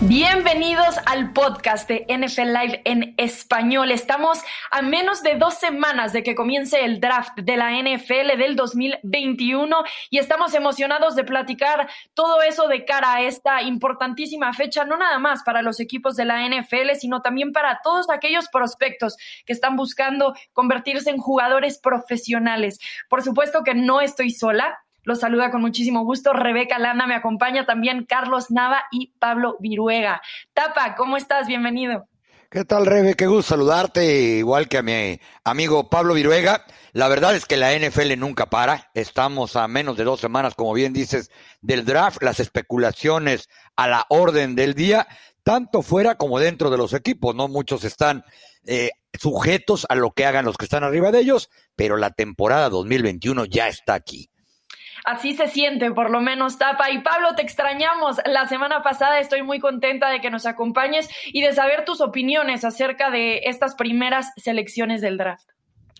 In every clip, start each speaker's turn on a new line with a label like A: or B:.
A: Bienvenidos al podcast de NFL Live en español. Estamos a menos de dos semanas de que comience el draft de la NFL del 2021 y estamos emocionados de platicar todo eso de cara a esta importantísima fecha, no nada más para los equipos de la NFL, sino también para todos aquellos prospectos que están buscando convertirse en jugadores profesionales. Por supuesto que no estoy sola. Los saluda con muchísimo gusto Rebeca Lana, me acompaña también Carlos Nava y Pablo Viruega. Tapa, ¿cómo estás? Bienvenido.
B: ¿Qué tal, Rebe? Qué gusto saludarte, igual que a mi amigo Pablo Viruega. La verdad es que la NFL nunca para. Estamos a menos de dos semanas, como bien dices, del draft, las especulaciones a la orden del día, tanto fuera como dentro de los equipos, ¿no? Muchos están eh, sujetos a lo que hagan los que están arriba de ellos, pero la temporada 2021 ya está aquí.
A: Así se siente, por lo menos, Tapa. Y Pablo, te extrañamos la semana pasada. Estoy muy contenta de que nos acompañes y de saber tus opiniones acerca de estas primeras selecciones del draft.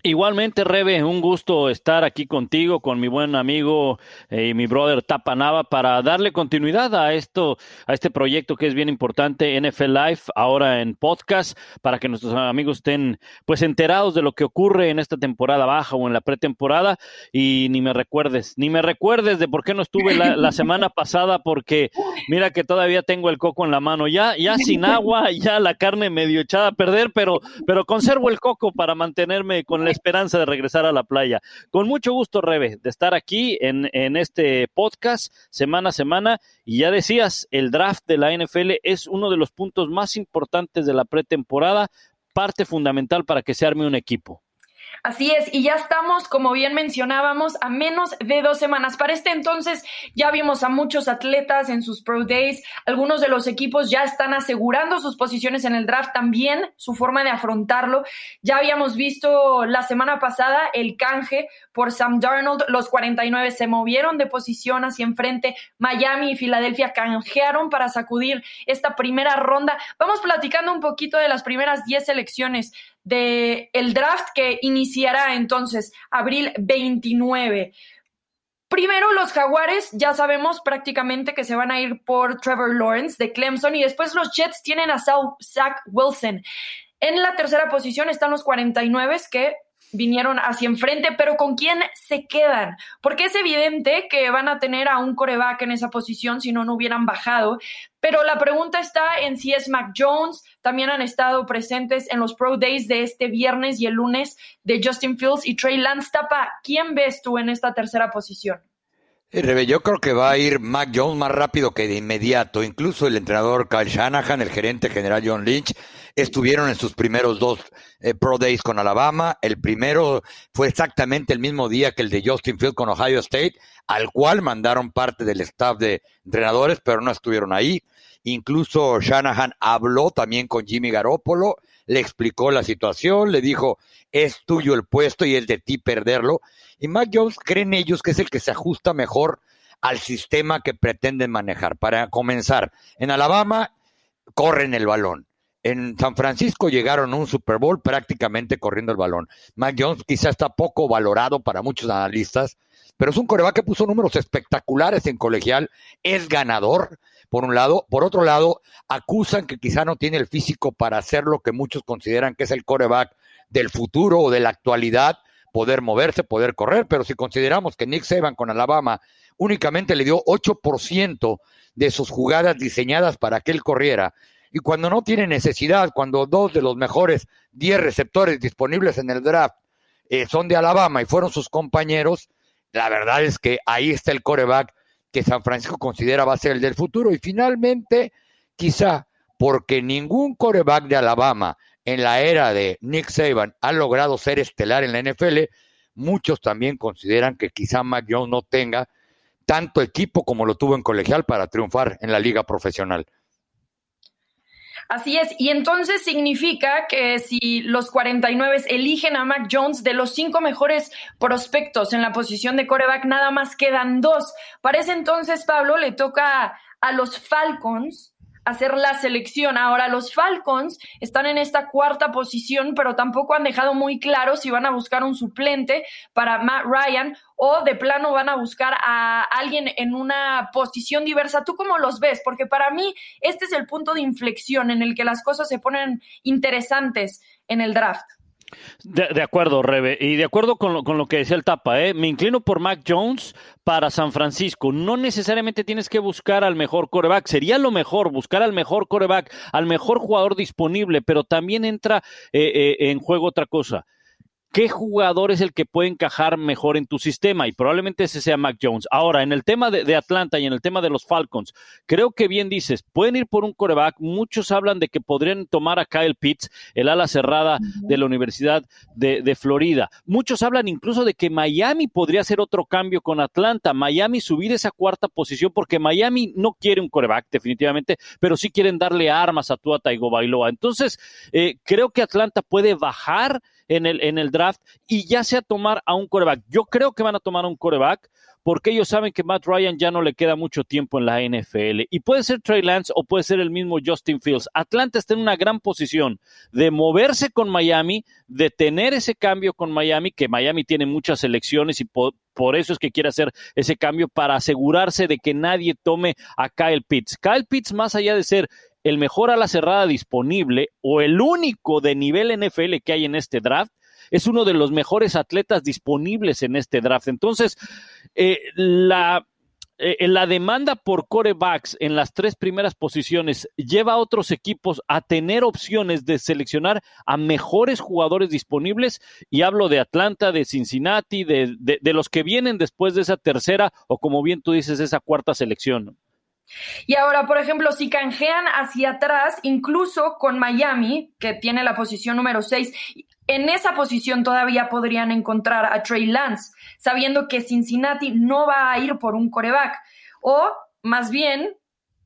C: Igualmente, Rebe, un gusto estar aquí contigo, con mi buen amigo eh, y mi brother Tapanava, para darle continuidad a esto, a este proyecto que es bien importante, NFL Live, ahora en podcast, para que nuestros amigos estén pues enterados de lo que ocurre en esta temporada baja o en la pretemporada. Y ni me recuerdes, ni me recuerdes de por qué no estuve la, la semana pasada, porque mira que todavía tengo el coco en la mano, ya, ya sin agua, ya la carne medio echada a perder, pero, pero conservo el coco para mantenerme con esperanza de regresar a la playa. Con mucho gusto, Rebe, de estar aquí en, en este podcast semana a semana. Y ya decías, el draft de la NFL es uno de los puntos más importantes de la pretemporada, parte fundamental para que se arme un equipo.
A: Así es, y ya estamos, como bien mencionábamos, a menos de dos semanas. Para este entonces ya vimos a muchos atletas en sus Pro Days, algunos de los equipos ya están asegurando sus posiciones en el draft, también su forma de afrontarlo. Ya habíamos visto la semana pasada el canje por Sam Darnold, los 49 se movieron de posición hacia enfrente, Miami y Filadelfia canjearon para sacudir esta primera ronda. Vamos platicando un poquito de las primeras 10 selecciones del el draft que iniciará entonces abril 29. Primero los Jaguares, ya sabemos prácticamente que se van a ir por Trevor Lawrence de Clemson y después los Jets tienen a Zach Wilson. En la tercera posición están los 49 que vinieron hacia enfrente, pero ¿con quién se quedan? Porque es evidente que van a tener a un coreback en esa posición si no, no hubieran bajado. Pero la pregunta está en si es Mac Jones. También han estado presentes en los Pro Days de este viernes y el lunes de Justin Fields y Trey Lance. Tapa, ¿quién ves tú en esta tercera posición?
B: Rebe, yo creo que va a ir Mac Jones más rápido que de inmediato. Incluso el entrenador Kyle Shanahan, el gerente general John Lynch, estuvieron en sus primeros dos eh, Pro Days con Alabama. El primero fue exactamente el mismo día que el de Justin Field con Ohio State, al cual mandaron parte del staff de entrenadores, pero no estuvieron ahí. Incluso Shanahan habló también con Jimmy Garoppolo, le explicó la situación, le dijo, es tuyo el puesto y es de ti perderlo. Y Mac Jones creen ellos que es el que se ajusta mejor al sistema que pretenden manejar. Para comenzar, en Alabama corren el balón. En San Francisco llegaron a un Super Bowl prácticamente corriendo el balón. Mac Jones quizá está poco valorado para muchos analistas, pero es un coreback que puso números espectaculares en colegial, es ganador, por un lado. Por otro lado, acusan que quizá no tiene el físico para hacer lo que muchos consideran que es el coreback del futuro o de la actualidad, poder moverse, poder correr, pero si consideramos que Nick Saban con Alabama únicamente le dio 8% de sus jugadas diseñadas para que él corriera, y cuando no tiene necesidad, cuando dos de los mejores 10 receptores disponibles en el draft eh, son de Alabama y fueron sus compañeros, la verdad es que ahí está el coreback que San Francisco considera va a ser el del futuro. Y finalmente, quizá porque ningún coreback de Alabama en la era de Nick Saban ha logrado ser estelar en la NFL, muchos también consideran que quizá Mac Jones no tenga tanto equipo como lo tuvo en colegial para triunfar en la liga profesional.
A: Así es, y entonces significa que si los 49 eligen a Mac Jones, de los cinco mejores prospectos en la posición de coreback, nada más quedan dos. Para ese entonces, Pablo, le toca a los Falcons hacer la selección. Ahora, los Falcons están en esta cuarta posición, pero tampoco han dejado muy claro si van a buscar un suplente para Matt Ryan o de plano van a buscar a alguien en una posición diversa. ¿Tú cómo los ves? Porque para mí este es el punto de inflexión en el que las cosas se ponen interesantes en el draft.
C: De, acuerdo, Rebe. Y de acuerdo con lo, con lo que decía el Tapa, ¿eh? me inclino por Mac Jones para San Francisco. No necesariamente tienes que buscar al mejor coreback. Sería lo mejor buscar al mejor coreback, al mejor jugador disponible, pero también entra eh, eh, en juego otra cosa qué jugador es el que puede encajar mejor en tu sistema y probablemente ese sea Mac Jones. Ahora, en el tema de, Atlanta y en el tema de los Falcons, creo que bien dices, pueden ir por un coreback. Muchos hablan de que podrían tomar a Kyle Pitts, el ala cerrada de la Universidad de, de, Florida. Muchos hablan incluso de que Miami podría hacer otro cambio con Atlanta. Miami subir esa cuarta posición porque Miami no quiere un coreback definitivamente, pero sí quieren darle armas a Tua Tagovailoa. Entonces, eh, creo que Atlanta puede bajar en el, en el draft y ya sea tomar a un coreback. Yo creo que van a tomar a un coreback porque ellos saben que Matt Ryan ya no le queda mucho tiempo en la NFL. Y puede ser Trey Lance o puede ser el mismo Justin Fields. Atlanta está en una gran posición de moverse con Miami, de tener ese cambio con Miami, que Miami tiene muchas elecciones y por, por eso es que quiere hacer ese cambio para asegurarse de que nadie tome a Kyle Pitts. Kyle Pitts, más allá de ser el mejor a la cerrada disponible o el único de nivel NFL que hay en este draft, es uno de los mejores atletas disponibles en este draft. Entonces, eh, la, eh, la demanda por corebacks en las tres primeras posiciones lleva a otros equipos a tener opciones de seleccionar a mejores jugadores disponibles y hablo de Atlanta, de Cincinnati, de, de los que vienen después de esa tercera o como bien tú dices, esa cuarta selección.
A: Y ahora, por ejemplo, si canjean hacia atrás, incluso con Miami, que tiene la posición número 6, en esa posición todavía podrían encontrar a Trey Lance, sabiendo que Cincinnati no va a ir por un coreback. O más bien,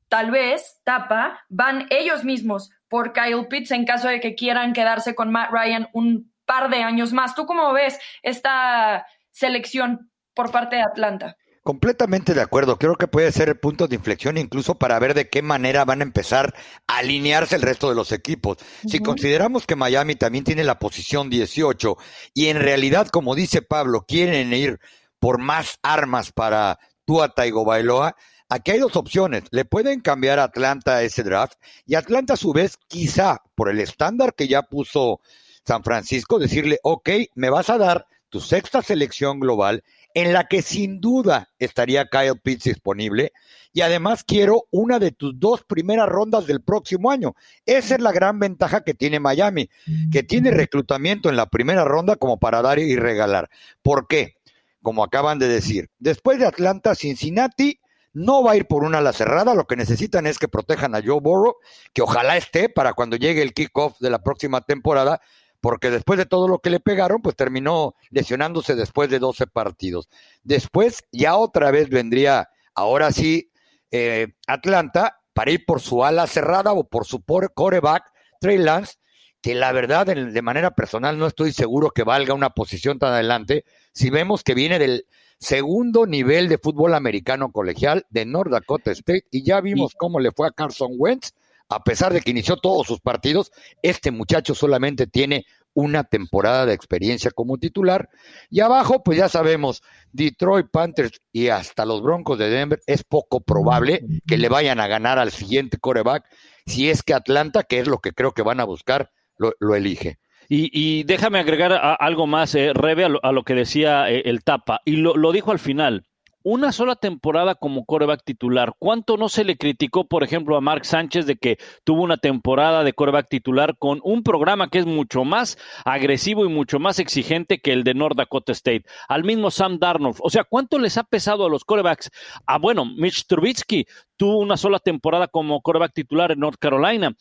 A: tal vez, tapa, van ellos mismos por Kyle Pitts en caso de que quieran quedarse con Matt Ryan un par de años más. ¿Tú cómo ves esta selección por parte de Atlanta?
B: Completamente de acuerdo. Creo que puede ser el punto de inflexión incluso para ver de qué manera van a empezar a alinearse el resto de los equipos. Si consideramos que Miami también tiene la posición 18 y en realidad, como dice Pablo, quieren ir por más armas para Tua Bailoa, aquí hay dos opciones. Le pueden cambiar a Atlanta ese draft y Atlanta a su vez, quizá por el estándar que ya puso San Francisco, decirle, ok, me vas a dar tu sexta selección global en la que sin duda estaría Kyle Pitts disponible. Y además quiero una de tus dos primeras rondas del próximo año. Esa es la gran ventaja que tiene Miami, que tiene reclutamiento en la primera ronda como para dar y regalar. ¿Por qué? Como acaban de decir, después de Atlanta, Cincinnati no va a ir por una ala cerrada, lo que necesitan es que protejan a Joe Burrow, que ojalá esté para cuando llegue el kickoff de la próxima temporada, porque después de todo lo que le pegaron, pues terminó lesionándose después de 12 partidos. Después ya otra vez vendría, ahora sí, eh, Atlanta para ir por su ala cerrada o por su coreback, Trey Lance, que la verdad, de manera personal, no estoy seguro que valga una posición tan adelante. Si vemos que viene del segundo nivel de fútbol americano colegial de North Dakota State y ya vimos cómo le fue a Carson Wentz a pesar de que inició todos sus partidos, este muchacho solamente tiene una temporada de experiencia como titular. Y abajo, pues ya sabemos, Detroit Panthers y hasta los Broncos de Denver, es poco probable que le vayan a ganar al siguiente coreback si es que Atlanta, que es lo que creo que van a buscar, lo, elige.
C: Y, déjame agregar algo más, eh, Rebe, a lo, que decía eh, el Tapa, y lo dijo al final una sola temporada como coreback titular. ¿Cuánto no se le criticó, por ejemplo, a Mark Sánchez de que tuvo una temporada de coreback titular con un programa que es mucho más agresivo y mucho más exigente que el de North Dakota State? Al mismo Sam Darnold. O sea, ¿cuánto les ha pesado a los corebacks? Ah, bueno, Mitch Trubisky tuvo una sola temporada como coreback titular en North Carolina.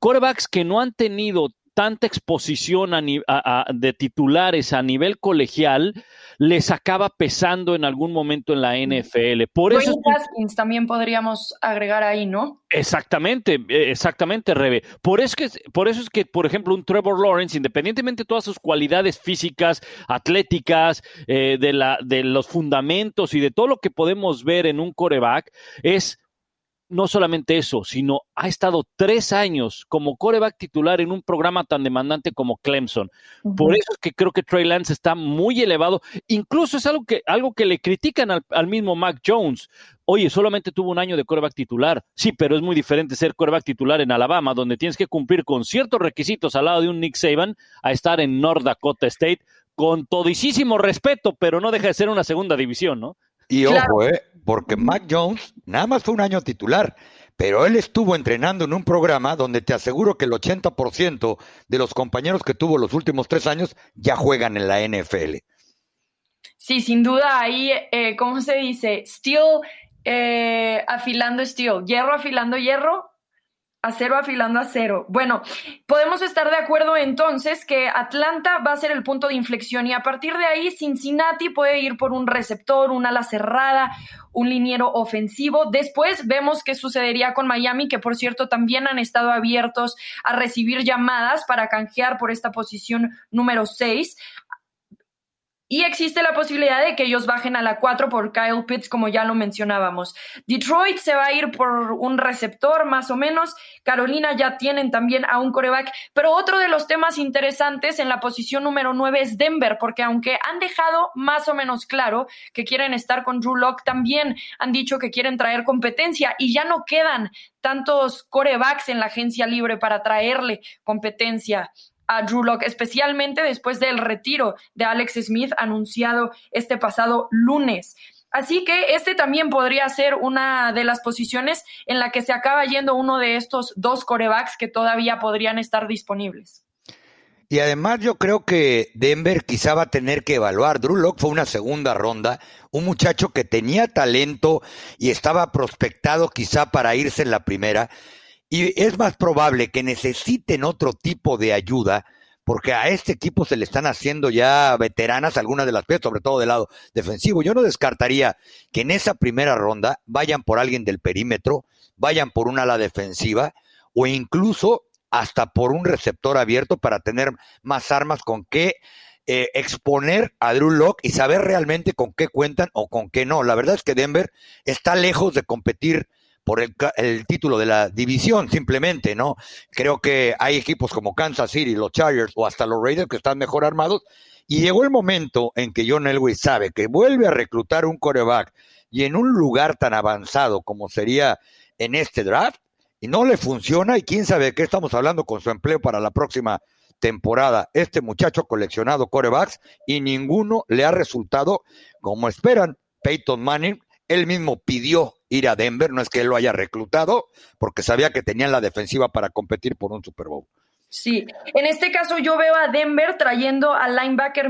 C: Corebacks que no han tenido tanta exposición de titulares a nivel colegial les acaba pesando en algún momento en la NFL. Por eso
A: también podríamos agregar ahí, ¿no?
C: Exactamente, eh, exactamente, Rebe. Por eso, que, por eso es que, por ejemplo, un Trevor Lawrence, independientemente de todas sus cualidades físicas, atléticas, eh, de, la, de los fundamentos y de todo lo que podemos ver en un coreback, es no solamente eso, sino ha estado tres años como coreback titular en un programa tan demandante como Clemson. Por eso es que creo que Trey Lance está muy elevado. Incluso es algo que, algo que le critican al, mismo Mac Jones. Oye, solamente tuvo un año de coreback titular. Sí, pero es muy diferente ser coreback titular en Alabama, donde tienes que cumplir con ciertos requisitos al lado de un Nick Saban, a estar en North Dakota State, con todisísimo respeto, pero no deja de ser una segunda división, ¿no?
B: Y ojo, eh, porque Mac Jones nada más fue un año titular, pero él estuvo entrenando en un programa donde te aseguro que el 80% de los compañeros que tuvo los últimos tres años ya juegan en la NFL.
A: Sí, sin duda ahí, eh, ¿cómo se dice? Steel eh, afilando steel, hierro afilando hierro, Acero afilando acero. Bueno, podemos estar de acuerdo entonces que Atlanta va a ser el punto de inflexión y a partir de ahí Cincinnati puede ir por un receptor, un ala cerrada, un liniero ofensivo. Después vemos qué sucedería con Miami, que por cierto también han estado abiertos a recibir llamadas para canjear por esta posición número 6. Y existe la posibilidad de que ellos bajen a la 4 por Kyle Pitts, como ya lo mencionábamos. Detroit se va a ir por un receptor, más o menos. Carolina ya tienen también a un coreback. Pero otro de los temas interesantes en la posición número 9 es Denver, porque aunque han dejado más o menos claro que quieren estar con Drew Locke, también han dicho que quieren traer competencia y ya no quedan tantos corebacks en la agencia libre para traerle competencia a Drew Locke, especialmente después del retiro de Alex Smith anunciado este pasado lunes. Así que este también podría ser una de las posiciones en la que se acaba yendo uno de estos dos corebacks que todavía podrían estar disponibles.
B: Y además yo creo que Denver quizá va a tener que evaluar. Drew Locke fue una segunda ronda, un muchacho que tenía talento y estaba prospectado quizá para irse en la primera. Y es más probable que necesiten otro tipo de ayuda, porque a este equipo se le están haciendo ya veteranas algunas de las piezas, sobre todo del lado defensivo. Yo no descartaría que en esa primera ronda vayan por alguien del perímetro, vayan por un ala defensiva o incluso hasta por un receptor abierto para tener más armas con qué eh, exponer a Drew Locke y saber realmente con qué cuentan o con qué no. La verdad es que Denver está lejos de competir por el, título de la división, simplemente, ¿no? Creo que hay equipos como Kansas City, los Chargers o hasta los Raiders que están mejor armados. Y llegó el momento en que John Elway sabe que vuelve a reclutar un coreback y en un lugar tan avanzado como sería en este draft, y no le funciona, y quién sabe qué estamos hablando con su empleo para la próxima temporada. Este muchacho ha coleccionado corebacks y ninguno le ha resultado como esperan. Peyton Manning, él mismo pidió ir a Denver, no es que él lo haya reclutado, porque sabía que tenían la defensiva para competir por un Super Bowl.
A: Sí, en este caso yo veo a Denver trayendo al linebacker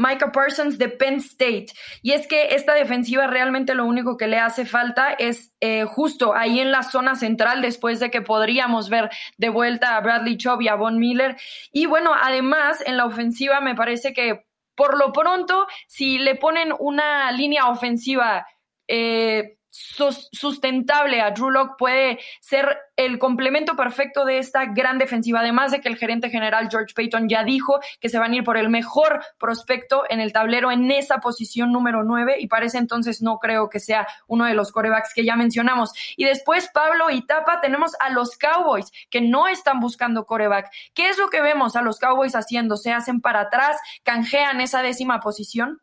A: Micah Parsons de Penn State. Y es que esta defensiva realmente lo único que le hace falta es eh, justo ahí en la zona central, después de que podríamos ver de vuelta a Bradley Chubb y a Von Miller. Y bueno, además en la ofensiva me parece que por lo pronto, si le ponen una línea ofensiva eh, sustentable a Drew Locke puede ser el complemento perfecto de esta gran defensiva, además de que el gerente general George Payton ya dijo que se van a ir por el mejor prospecto en el tablero en esa posición número 9 y parece entonces no creo que sea uno de los corebacks que ya mencionamos. Y después, Pablo y Tapa, tenemos a los Cowboys que no están buscando coreback. ¿Qué es lo que vemos a los Cowboys haciendo? ¿Se hacen para atrás? ¿Canjean esa décima posición?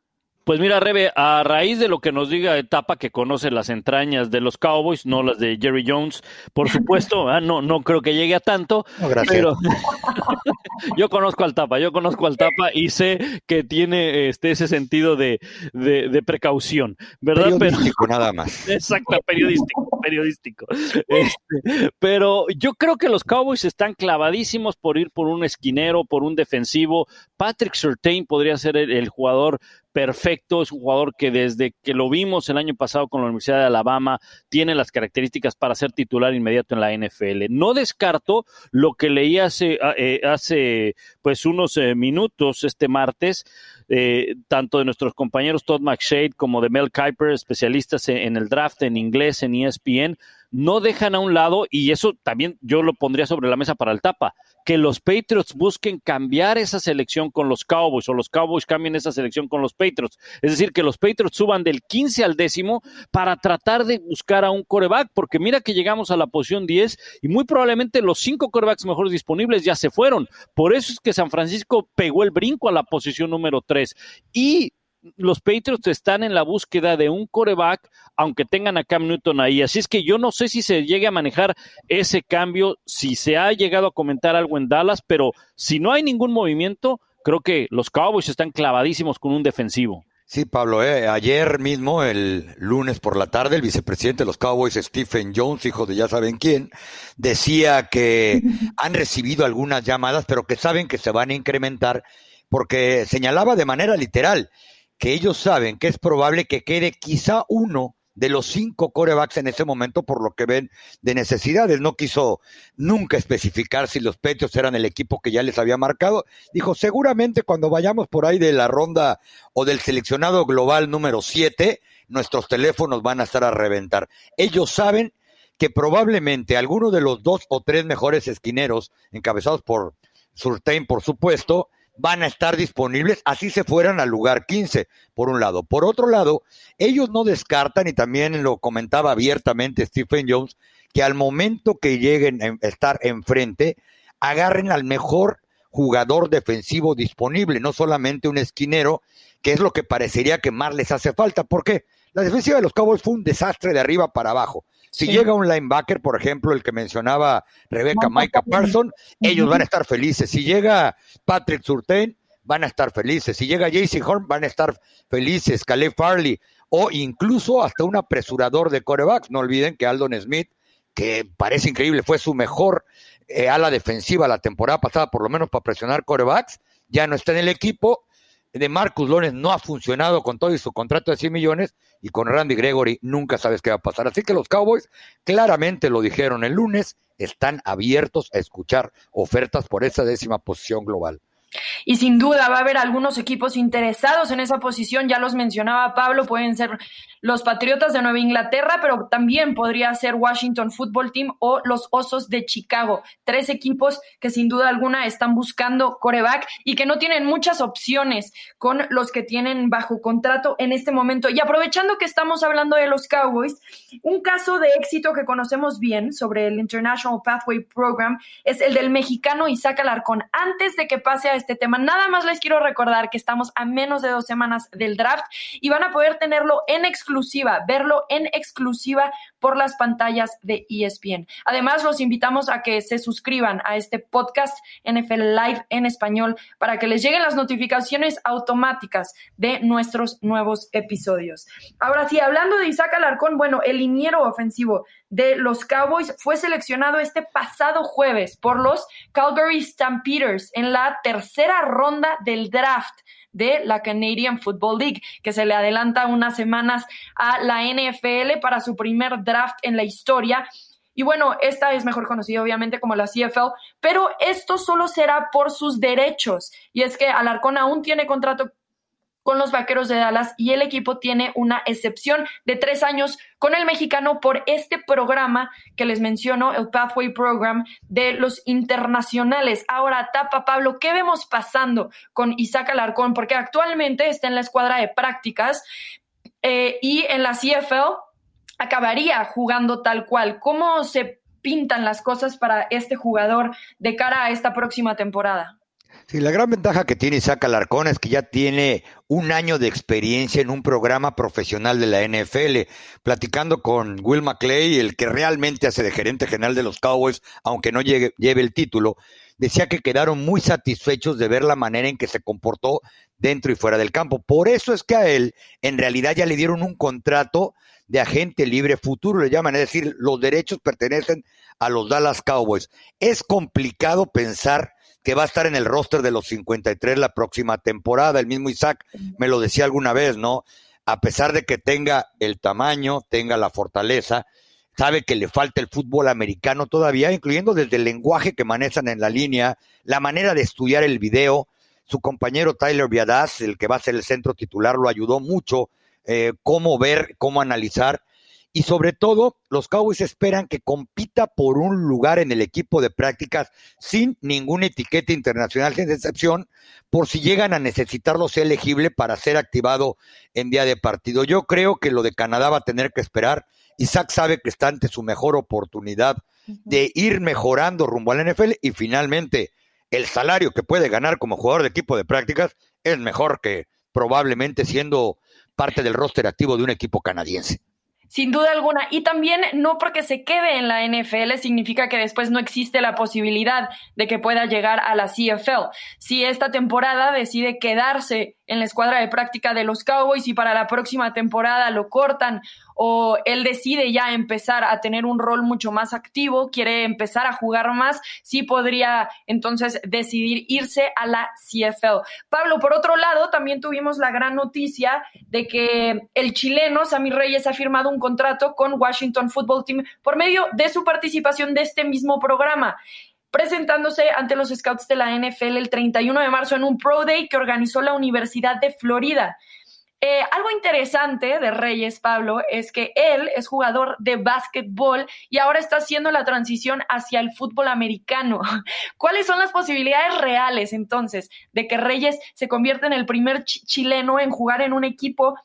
C: Pues mira, Rebe, a raíz de lo que nos diga Etapa, que conoce las entrañas de los Cowboys, no las de Jerry Jones, por supuesto, ah, no, no creo que llegue a tanto, pero yo conozco al Tapa, yo conozco al Tapa y sé que tiene este, ese sentido de, de, precaución, ¿verdad?
B: Periodístico nada más.
C: Exacto, periodístico, periodístico. Este, pero yo creo que los Cowboys están clavadísimos por ir por un esquinero, por un defensivo. Patrick Surtain podría ser el jugador perfecto, es un jugador que desde que lo vimos el año pasado con la Universidad de Alabama tiene las características para ser titular inmediato en la NFL. No descarto lo que leí hace, ah, eh, hace pues unos eh, minutos este martes, eh, tanto de nuestros compañeros Todd McShade como de Mel Kiper, especialistas en el draft en inglés en ESPN, no dejan a un lado, y eso también yo lo pondría sobre la mesa para el tapa, que los Patriots busquen cambiar esa selección con los Cowboys o los Cowboys cambien esa selección con los Patriots. Es decir, que los Patriots suban del 15 al décimo para tratar de buscar a un coreback, porque mira que llegamos a la posición 10 y muy probablemente los cinco corebacks mejores disponibles ya se fueron. Por eso es que San Francisco pegó el brinco a la posición número 3. Y los Patriots están en la búsqueda de un coreback, aunque tengan a Cam Newton ahí. Así es que yo no sé si se llegue a manejar ese cambio, si se ha llegado a comentar algo en Dallas, pero si no hay ningún movimiento, creo que los Cowboys están clavadísimos con un defensivo.
B: Sí, Pablo, eh, ayer mismo, el lunes por la tarde, el vicepresidente de los Cowboys, Stephen Jones, hijo de ya saben quién, decía que han recibido algunas llamadas, pero que saben que se van a incrementar, porque señalaba de manera literal, que ellos saben que es probable que quede quizá uno de los cinco corebacks en ese momento por lo que ven de necesidades. No quiso nunca especificar si los Patriots eran el equipo que ya les había marcado. Dijo, seguramente cuando vayamos por ahí de la ronda o del seleccionado global número siete, nuestros teléfonos van a estar a reventar. Ellos saben que probablemente alguno de los dos o tres mejores esquineros, encabezados por Surtain, por supuesto, van a estar disponibles, así se fueran al lugar 15, por un lado. Por otro lado, ellos no descartan, y también lo comentaba abiertamente Stephen Jones, que al momento que lleguen a estar enfrente, agarren al mejor jugador defensivo disponible, no solamente un esquinero, que es lo que parecería que más les hace falta. ¿Por qué? La defensiva de los Cowboys fue un desastre de arriba para abajo. Si llega un linebacker, por ejemplo, el que mencionaba Rebeca, Micah Parson, ellos van a estar felices. Si llega Patrick Surtain, van a estar felices. Si llega JC Horn, van a estar felices. Caleb Farley, o incluso hasta un apresurador de corebacks. No olviden que Aldon Smith, que parece increíble, fue su mejor eh, ala defensiva la temporada pasada, por lo menos para presionar corebacks, ya no está en el equipo de Marcus Lawrence no ha funcionado con todo y su contrato de 100 millones y con Randy Gregory nunca sabes qué va a pasar. Así que los Cowboys claramente lo dijeron el lunes, están abiertos a escuchar ofertas por esa décima posición global.
A: Y sin duda va a haber algunos equipos interesados en esa posición, ya los mencionaba Pablo, pueden ser los Patriotas de Nueva Inglaterra, pero también podría ser Washington Football Team o los Osos de Chicago. Tres equipos que sin duda alguna están buscando coreback y que no tienen muchas opciones con los que tienen bajo contrato en este momento. Y aprovechando que estamos hablando de los Cowboys, un caso de éxito que conocemos bien sobre el International Pathway Program es el del mexicano Isaac Alarcón. Antes de que pase a este tema. Nada más les quiero recordar que estamos a menos de dos semanas del draft y van a poder tenerlo en exclusiva, verlo en exclusiva por las pantallas de ESPN. Además, los invitamos a que se suscriban a este podcast NFL Live en español para que les lleguen las notificaciones automáticas de nuestros nuevos episodios. Ahora sí, hablando de Isaac Alarcón, bueno, el liniero ofensivo de los Cowboys fue seleccionado este pasado jueves por los Calgary Stampeders en la tercera ronda del draft de la Canadian Football League, que se le adelanta unas semanas a la NFL para su primer draft en la historia. Y bueno, esta es mejor conocida obviamente como la CFL, pero esto solo será por sus derechos. Y es que Alarcón aún tiene contrato con los Vaqueros de Dallas y el equipo tiene una excepción de tres años con el mexicano por este programa que les menciono, el Pathway Program de los internacionales. Ahora, Tapa Pablo, ¿qué vemos pasando con Isaac Alarcón? Porque actualmente está en la escuadra de prácticas eh, y en la CFL acabaría jugando tal cual. ¿Cómo se pintan las cosas para este jugador de cara a esta próxima temporada?
B: Sí, la gran ventaja que tiene Isaac Alarcón es que ya tiene un año de experiencia en un programa profesional de la NFL, platicando con Will McClay, el que realmente hace de gerente general de los Cowboys, aunque no lleve, lleve el título, decía que quedaron muy satisfechos de ver la manera en que se comportó dentro y fuera del campo. Por eso es que a él, en realidad, ya le dieron un contrato de agente libre futuro, le llaman, es decir, los derechos pertenecen a los Dallas Cowboys. Es complicado pensar que va a estar en el roster de los 53 la próxima temporada. El mismo Isaac me lo decía alguna vez, ¿no? A pesar de que tenga el tamaño, tenga la fortaleza, sabe que le falta el fútbol americano todavía, incluyendo desde el lenguaje que manejan en la línea, la manera de estudiar el video. Su compañero Tyler Viadas, el que va a ser el centro titular, lo ayudó mucho, eh, cómo ver, cómo analizar y sobre todo los Cowboys esperan que compita por un lugar en el equipo de prácticas sin ninguna etiqueta internacional, sin excepción, por si llegan a necesitarlo sea elegible para ser activado en día de partido. Yo creo que lo de Canadá va a tener que esperar. Isaac sabe que está ante su mejor oportunidad de ir mejorando rumbo al NFL y finalmente el salario que puede ganar como jugador de equipo de prácticas es mejor que probablemente siendo parte del roster activo de un equipo canadiense.
A: Sin duda alguna. Y también no porque se quede en la NFL significa que después no existe la posibilidad de que pueda llegar a la CFL. Si esta temporada decide quedarse en la escuadra de práctica de los Cowboys y para la próxima temporada lo cortan o él decide ya empezar a tener un rol mucho más activo, quiere empezar a jugar más, sí podría entonces decidir irse a la CFL. Pablo, por otro lado, también tuvimos la gran noticia de que el chileno Sammy Reyes ha firmado un contrato con Washington Football Team por medio de su participación de este mismo programa presentándose ante los scouts de la NFL el 31 de marzo en un Pro Day que organizó la Universidad de Florida. Eh, algo interesante de Reyes, Pablo, es que él es jugador de básquetbol y ahora está haciendo la transición hacia el fútbol americano. ¿Cuáles son las posibilidades reales entonces de que Reyes se convierta en el primer chileno en jugar en un equipo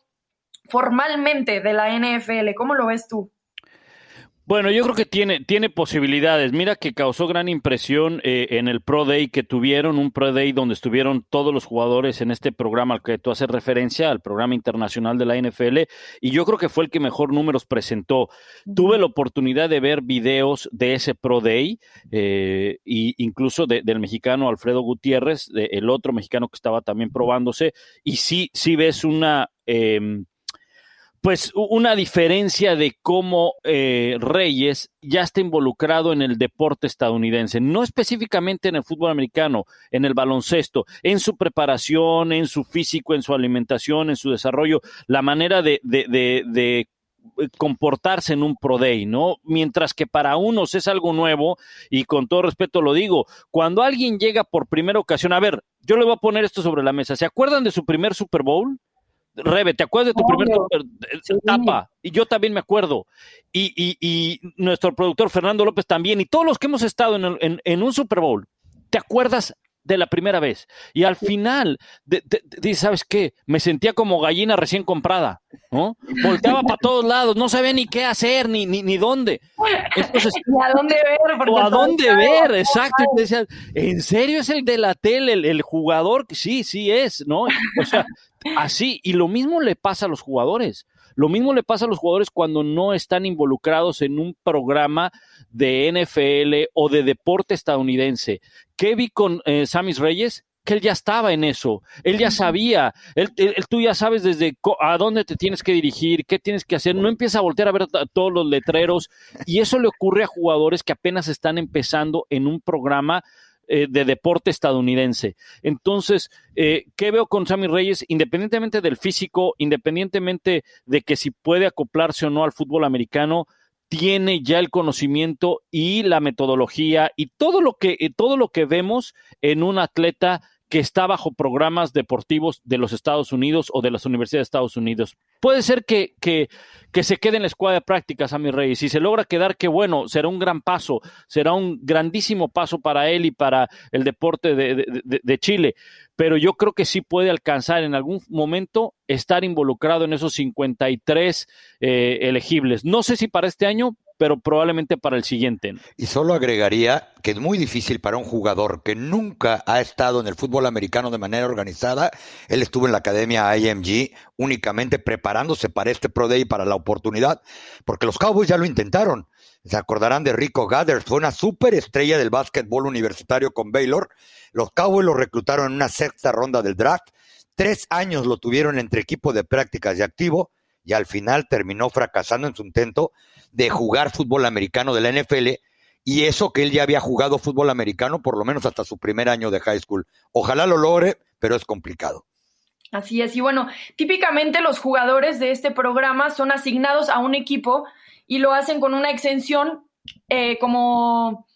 A: formalmente de la NFL? ¿Cómo lo ves tú?
C: Bueno, yo creo que tiene, tiene posibilidades. Mira que causó gran impresión eh, en el Pro Day que tuvieron, un Pro Day donde estuvieron todos los jugadores en este programa al que tú haces referencia, al programa internacional de la NFL, y yo creo que fue el que mejor números presentó. Tuve la oportunidad de ver videos de ese Pro Day, e incluso del mexicano Alfredo Gutiérrez, el otro mexicano que estaba también probándose, y sí, sí ves una... Em, pues una diferencia de cómo eh, Reyes ya está involucrado en el deporte estadounidense, no específicamente en el fútbol americano, en el baloncesto, en su preparación, en su físico, en su alimentación, en su desarrollo, la manera de, de, de, de eh, comportarse en un Pro Day, ¿no? Mientras que para unos es algo nuevo, y con todo respeto lo digo, cuando alguien llega por primera ocasión, a ver, yo le voy a poner esto sobre la mesa, ¿se acuerdan de su primer Super Bowl? Rebe, ¿te acuerdas de tu primer etapa? Y yo también me acuerdo. Y, y, y, nuestro productor Fernando López también. Y todos los que hemos estado en, en, en un Super Bowl, ¿te acuerdas de la primera vez. Y al final, dice, ¿sabes qué? Me sentía como gallina recién comprada, ¿no? Volteaba para todos lados, no sabía ni qué hacer, ni, ni, ni dónde.
A: Entonces, a dónde ver?
C: O a dónde ver, exacto. decía, ¿en serio es el de la tele, el, el, jugador? Sí, sí es, ¿no? O sea, así. Y lo mismo le pasa a los jugadores. Lo mismo le pasa a los jugadores cuando no están involucrados en un programa de NFL o de deporte estadounidense. ¿Qué vi con eh, Samis Reyes? que él ya estaba en eso, él ya sabía, él, tú ya sabes desde a dónde te tienes que dirigir, qué tienes que hacer, no empieza a voltear a ver todos los letreros y eso le ocurre a jugadores que apenas están empezando en un programa eh, de deporte estadounidense. Entonces, eh, ¿qué veo con Sammy Reyes? Independientemente del físico, independientemente de que si puede acoplarse o no al fútbol americano, tiene ya el conocimiento y la metodología y todo lo que, eh, todo lo que vemos en un atleta que está bajo programas deportivos de los Estados Unidos o de las universidades de Estados Unidos. Puede ser que, que, que se quede en la escuadra de prácticas a mi rey. Si se logra quedar, que bueno, será un gran paso, será un grandísimo paso para él y para el deporte de, de, de Chile. Pero yo creo que sí puede alcanzar en algún momento estar involucrado en esos 53 eh, elegibles. No sé si para este año, pero probablemente para el siguiente.
B: Y solo agregaría que es muy difícil para un jugador que nunca ha estado en el fútbol americano de manera organizada. Él estuvo en la academia IMG únicamente preparándose para este Pro Day, para la oportunidad, porque los Cowboys ya lo intentaron. Se acordarán de Rico Gathers, fue una superestrella del básquetbol universitario con Baylor. Los Cowboys lo reclutaron en una sexta ronda del draft. Tres años lo tuvieron entre equipo de prácticas y activo y al final terminó fracasando en su intento de jugar fútbol americano de la NFL y eso que él ya había jugado fútbol americano por lo menos hasta su primer año de high school. Ojalá lo logre, pero es complicado.
A: Así es, y bueno, típicamente los jugadores de este programa son asignados a un equipo y lo hacen con una exención eh, como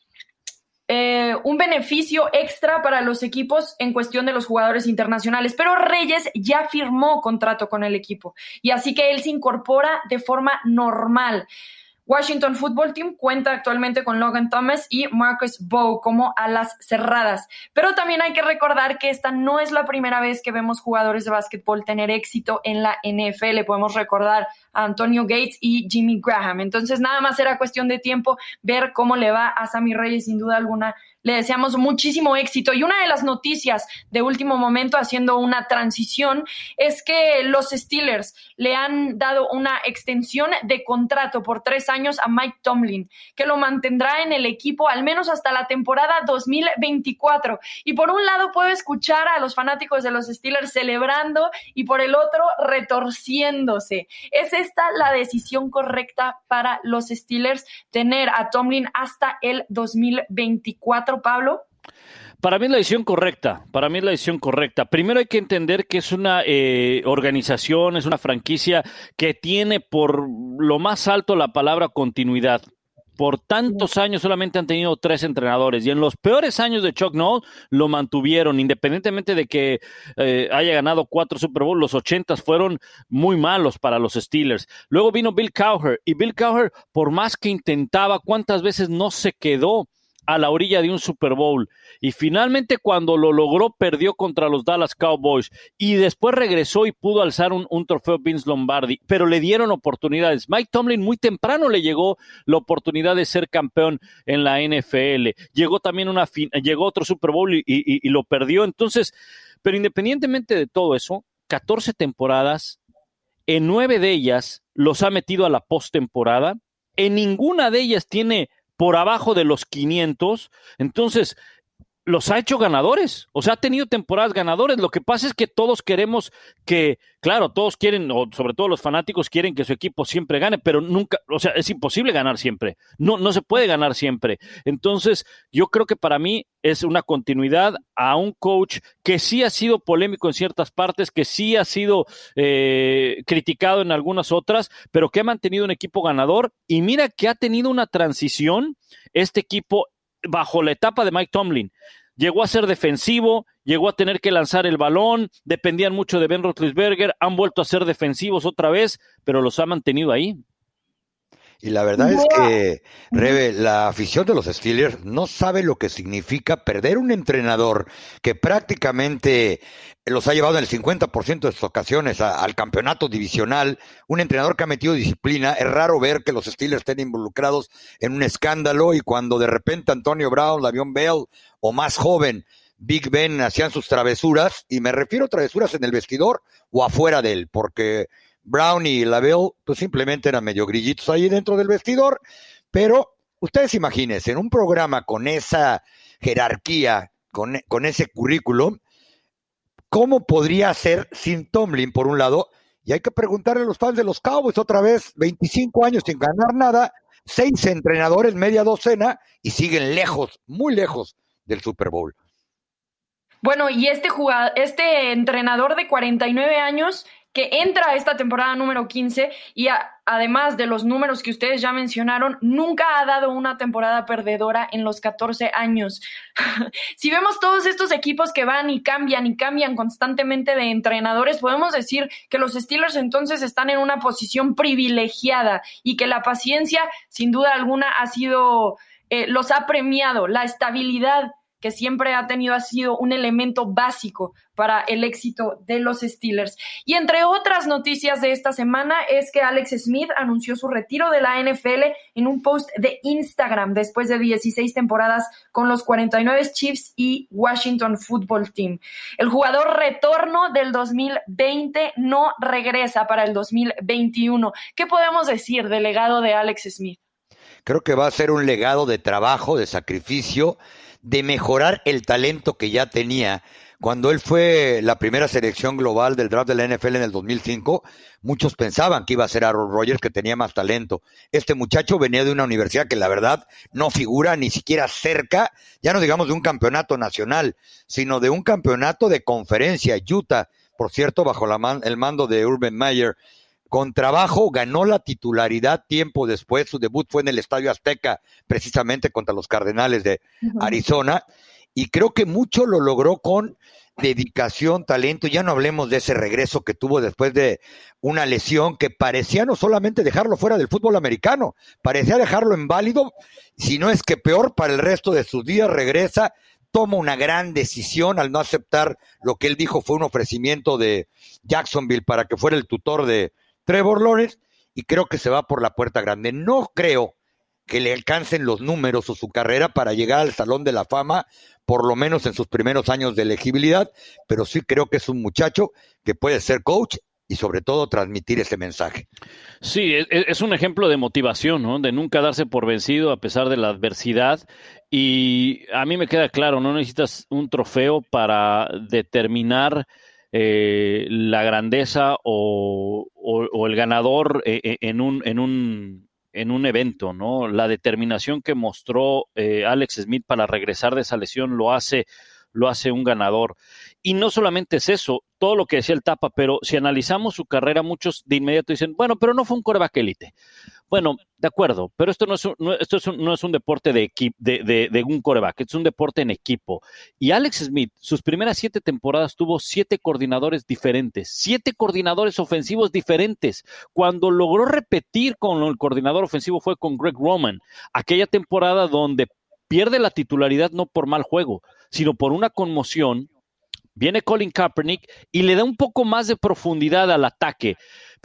A: eh, un beneficio extra para los equipos en cuestión de los jugadores internacionales, pero Reyes ya firmó contrato con el equipo y así que él se incorpora de forma normal. Washington Football Team cuenta actualmente con Logan Thomas y Marcus Bow como alas cerradas. Pero también hay que recordar que esta no es la primera vez que vemos jugadores de básquetbol tener éxito en la NFL. Podemos recordar a Antonio Gates y Jimmy Graham. Entonces, nada más era cuestión de tiempo ver cómo le va a Sammy Reyes, sin duda alguna le deseamos muchísimo éxito. Y una de las noticias de último momento, haciendo una transición, es que los Steelers le han dado una extensión de contrato por tres años a Mike Tomlin, que lo mantendrá en el equipo al menos hasta la temporada 2024. Y por un lado puedo escuchar a los fanáticos de los Steelers celebrando y por el otro retorciéndose. ¿Es esta la decisión correcta para los Steelers, tener a Tomlin hasta el 2024? Pablo?
C: Para mí es la decisión correcta, para mí es la decisión correcta. Primero hay que entender que es una eh, organización, es una franquicia que tiene por lo más alto la palabra continuidad. Por tantos años solamente han tenido tres entrenadores y en los peores años de Chuck Noll lo mantuvieron, independientemente de que eh, haya ganado cuatro Super Bowl, los ochentas fueron muy malos para los Steelers. Luego vino Bill Cowher y Bill Cowher, por más que intentaba, cuántas veces no se quedó a la orilla de un Super Bowl y finalmente cuando lo logró perdió contra los Dallas Cowboys y después regresó y pudo alzar un, trofeo Vince Lombardi, pero le dieron oportunidades. Mike Tomlin muy temprano le llegó la oportunidad de ser campeón en la NFL. Llegó también una llegó otro Super Bowl y, y lo perdió. Entonces, pero independientemente de todo eso, 14 temporadas, en nueve de ellas los ha metido a la postemporada. En ninguna de ellas tiene por abajo de los 500. Entonces, los ha hecho ganadores, o sea, ha tenido temporadas ganadores. Lo que pasa es que todos queremos que, claro, todos quieren, o sobre todo los fanáticos quieren que su equipo siempre gane, pero nunca, o sea, es imposible ganar siempre. No, no se puede ganar siempre. Entonces, yo creo que para mí es una continuidad a un coach que sí ha sido polémico en ciertas partes, que sí ha sido eh, criticado en algunas otras, pero que ha mantenido un equipo ganador. Y mira que ha tenido una transición este equipo bajo la etapa de Mike Tomlin. Llegó a ser defensivo, llegó a tener que lanzar el balón, dependían mucho de Ben Roethlisberger, han vuelto a ser defensivos otra vez, pero los ha mantenido ahí.
B: Y la verdad es que, Rebe, la afición de los Steelers no sabe lo que significa perder un entrenador que prácticamente los ha llevado en el 50% de sus ocasiones al campeonato divisional, un entrenador que ha metido disciplina. Es raro ver que los Steelers estén involucrados en un escándalo y cuando de repente Antonio Brown, Lavion Bell o más joven, Big Ben hacían sus travesuras, y me refiero a travesuras en el vestidor o afuera de él, porque Brown y Lavelle, pues simplemente eran medio grillitos ahí dentro del vestidor, pero ustedes imagínense, en un programa con esa jerarquía, con, con ese currículum, ¿cómo podría ser sin Tomlin, por un lado? Y hay que preguntarle a los fans de los Cowboys otra vez, 25 años sin ganar nada, seis entrenadores, media docena, y siguen lejos, muy lejos del Super Bowl.
A: Bueno, y este jugador, este entrenador de 49 años que entra a esta temporada número 15 y además de los números que ustedes ya mencionaron, nunca ha dado una temporada perdedora en los 14 años. si vemos todos estos equipos que van y cambian y cambian constantemente de entrenadores, podemos decir que los Steelers entonces están en una posición privilegiada y que la paciencia, sin duda alguna, ha sido, eh, los ha premiado, la estabilidad que siempre ha tenido ha sido un elemento básico para el éxito de los Steelers. Y entre otras noticias de esta semana es que Alex Smith anunció su retiro de la NFL en un post de Instagram después de 16 temporadas con los 49 Chiefs y Washington Football Team. El jugador retorno del 2020 no regresa para el 2021. ¿Qué podemos decir del legado de Alex Smith?
B: Creo que va a ser un legado de trabajo, de sacrificio de mejorar el talento que ya tenía. Cuando él fue la primera selección global del draft de la NFL en el 2005, muchos pensaban que iba a ser Aaron Rodgers, que tenía más talento. Este muchacho venía de una universidad que la verdad no figura ni siquiera cerca, ya no digamos de un campeonato nacional, sino de un campeonato de conferencia. Utah, por cierto, bajo la el mando de Urban Meyer. Con trabajo ganó la titularidad tiempo después. Su debut fue en el Estadio Azteca, precisamente contra los Cardenales de Arizona. Y creo que mucho lo logró con dedicación, talento. Ya no hablemos de ese regreso que tuvo después de una lesión que parecía no solamente dejarlo fuera del fútbol americano, parecía dejarlo inválido, si no es que peor para el resto de sus días. Regresa, toma una gran decisión al no aceptar lo que él dijo fue un ofrecimiento de Jacksonville para que fuera el tutor de Trevor Lawrence y creo que se va por la puerta grande. No creo que le alcancen los números o su carrera para llegar al Salón de la Fama, por lo menos en sus primeros años de elegibilidad, pero sí creo que es un muchacho que puede ser coach y sobre todo transmitir ese mensaje.
C: Sí, es, un ejemplo de motivación, ¿no? De nunca darse por vencido a pesar de la adversidad. Y a mí me queda claro, no necesitas un trofeo para determinar eh, la grandeza o, el ganador eh, eh, en un, en un en un evento, ¿no? La determinación que mostró eh, Alex Smith para regresar de esa lesión lo hace, lo hace un ganador. Y no solamente es eso, todo lo que decía el Tapa, pero si analizamos su carrera, muchos de inmediato dicen, bueno, pero no fue un coreback élite. Bueno, de acuerdo, pero esto no es un, esto no es un deporte de, de, de, un coreback, es un deporte en equipo. Y Alex Smith, sus primeras siete temporadas tuvo siete coordinadores diferentes, siete coordinadores ofensivos diferentes. Cuando logró repetir con el coordinador ofensivo fue con Greg Roman, aquella temporada donde pierde la titularidad no por mal juego, sino por una conmoción Viene Colin Kaepernick y le da un poco más de profundidad al ataque,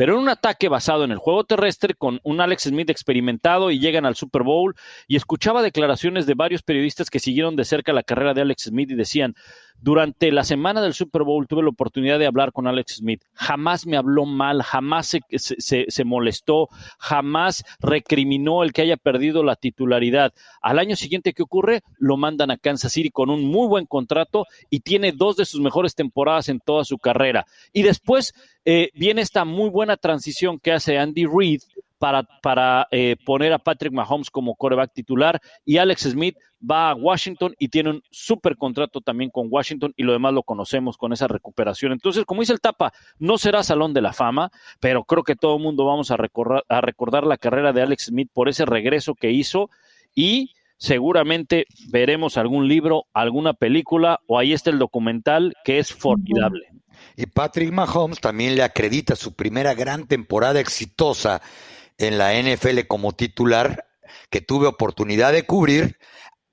C: pero en un ataque basado en el juego terrestre con un Alex Smith experimentado y llegan al Super Bowl y escuchaba declaraciones de varios periodistas que siguieron de cerca la carrera de Alex Smith y decían, durante la semana del Super Bowl tuve la oportunidad de hablar con Alex Smith. Jamás me habló mal, jamás se, se, molestó, jamás recriminó el que haya perdido la titularidad. Al año siguiente, ¿qué ocurre? Lo mandan a Kansas City con un muy buen contrato y tiene dos de sus mejores temporadas en toda su carrera. Y después eh, viene esta muy buena transición que hace Andy Reid para, para eh, poner a Patrick Mahomes como quarterback titular y Alex Smith va a Washington y tiene un súper contrato también con Washington y lo demás lo conocemos con esa recuperación. Entonces, como dice el Tapa, no será Salón de la Fama, pero creo que todo el mundo vamos a recordar, a recordar la carrera de Alex Smith por ese regreso que hizo y seguramente veremos algún libro, alguna película o ahí está el documental que es formidable.
B: Y Patrick Mahomes también le acredita su primera gran temporada exitosa en la NFL como titular que tuve oportunidad de cubrir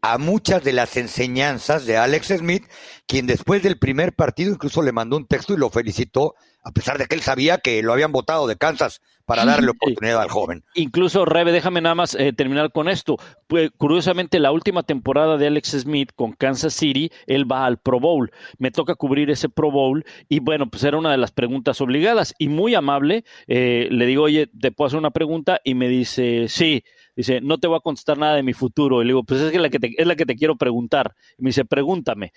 B: a muchas de las enseñanzas de Alex Smith, quien después del primer partido incluso le mandó un texto y lo felicitó, a pesar de que él sabía que lo habían votado de Kansas para darle oportunidad al joven.
C: Incluso, Rebe, déjame nada más eh, terminar con esto. Pues, curiosamente, la última temporada de Alex Smith con Kansas City, él va al Pro Bowl. Me toca cubrir ese Pro Bowl y bueno, pues era una de las preguntas obligadas y muy amable. Eh, le digo, oye, ¿te puedo hacer una pregunta? Y me dice, sí dice, no te voy a contestar nada de mi futuro. Y le digo, pues es, que la que te, es la que te quiero preguntar. Y me dice, pregúntame.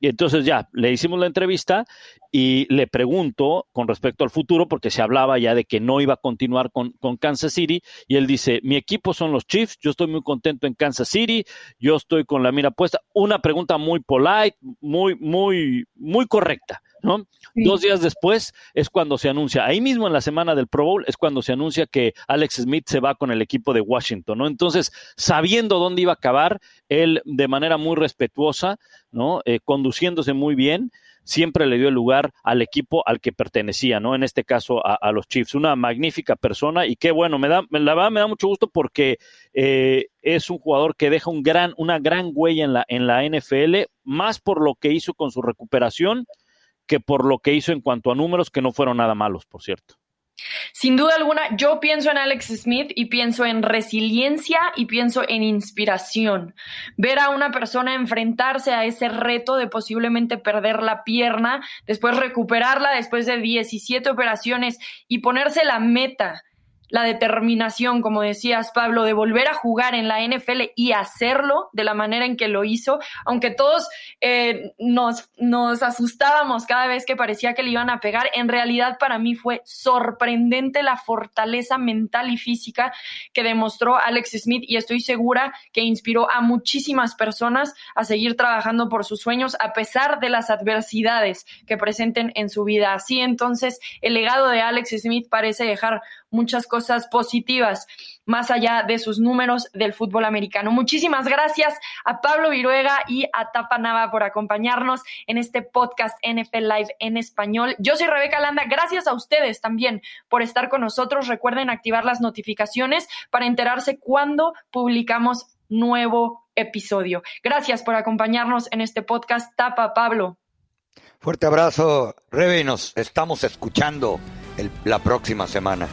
C: Y entonces ya, le hicimos la entrevista y le pregunto con respecto al futuro, porque se hablaba ya de que no iba a continuar con, con Kansas City. Y él dice, mi equipo son los Chiefs, yo estoy muy contento en Kansas City, yo estoy con la mira puesta. Una pregunta muy polite, muy, muy, muy correcta. Dos días después es cuando se anuncia, ahí mismo en la semana del Pro Bowl es cuando se anuncia que Alex Smith se va con el equipo de Washington, ¿no? Entonces, sabiendo dónde iba a acabar, él de manera muy respetuosa, ¿no? Eh, conduciéndose muy bien, siempre le dio el lugar al equipo al que pertenecía, ¿no? En este caso a, los Chiefs. Una magnífica persona y qué bueno, me da, la verdad me da mucho gusto porque eh, es un jugador que deja un gran, una gran huella en la, en la NFL, más por lo que hizo con su recuperación que por lo que hizo en cuanto a números, que no fueron nada malos, por cierto.
A: Sin duda alguna, yo pienso en Alex Smith y pienso en resiliencia y pienso en inspiración. Ver a una persona enfrentarse a ese reto de posiblemente perder la pierna, después recuperarla después de 17 operaciones y ponerse la meta la determinación, como decías, Pablo, de volver a jugar en la NFL y hacerlo de la manera en que lo hizo, aunque todos eh, nos, nos asustábamos cada vez que parecía que le iban a pegar, en realidad para mí fue sorprendente la fortaleza mental y física que demostró Alex Smith y estoy segura que inspiró a muchísimas personas a seguir trabajando por sus sueños a pesar de las adversidades que presenten en su vida. Así entonces, el legado de Alex Smith parece dejar muchas cosas positivas más allá de sus números del fútbol americano. Muchísimas gracias a Pablo Viruega y a Tapa Nava por acompañarnos en este podcast NFL Live en español. Yo soy Rebeca Landa. Gracias a ustedes también por estar con nosotros. Recuerden activar las notificaciones para enterarse cuando publicamos nuevo episodio. Gracias por acompañarnos en este podcast. Tapa, Pablo.
B: Fuerte abrazo, Rebe, nos estamos escuchando la próxima semana.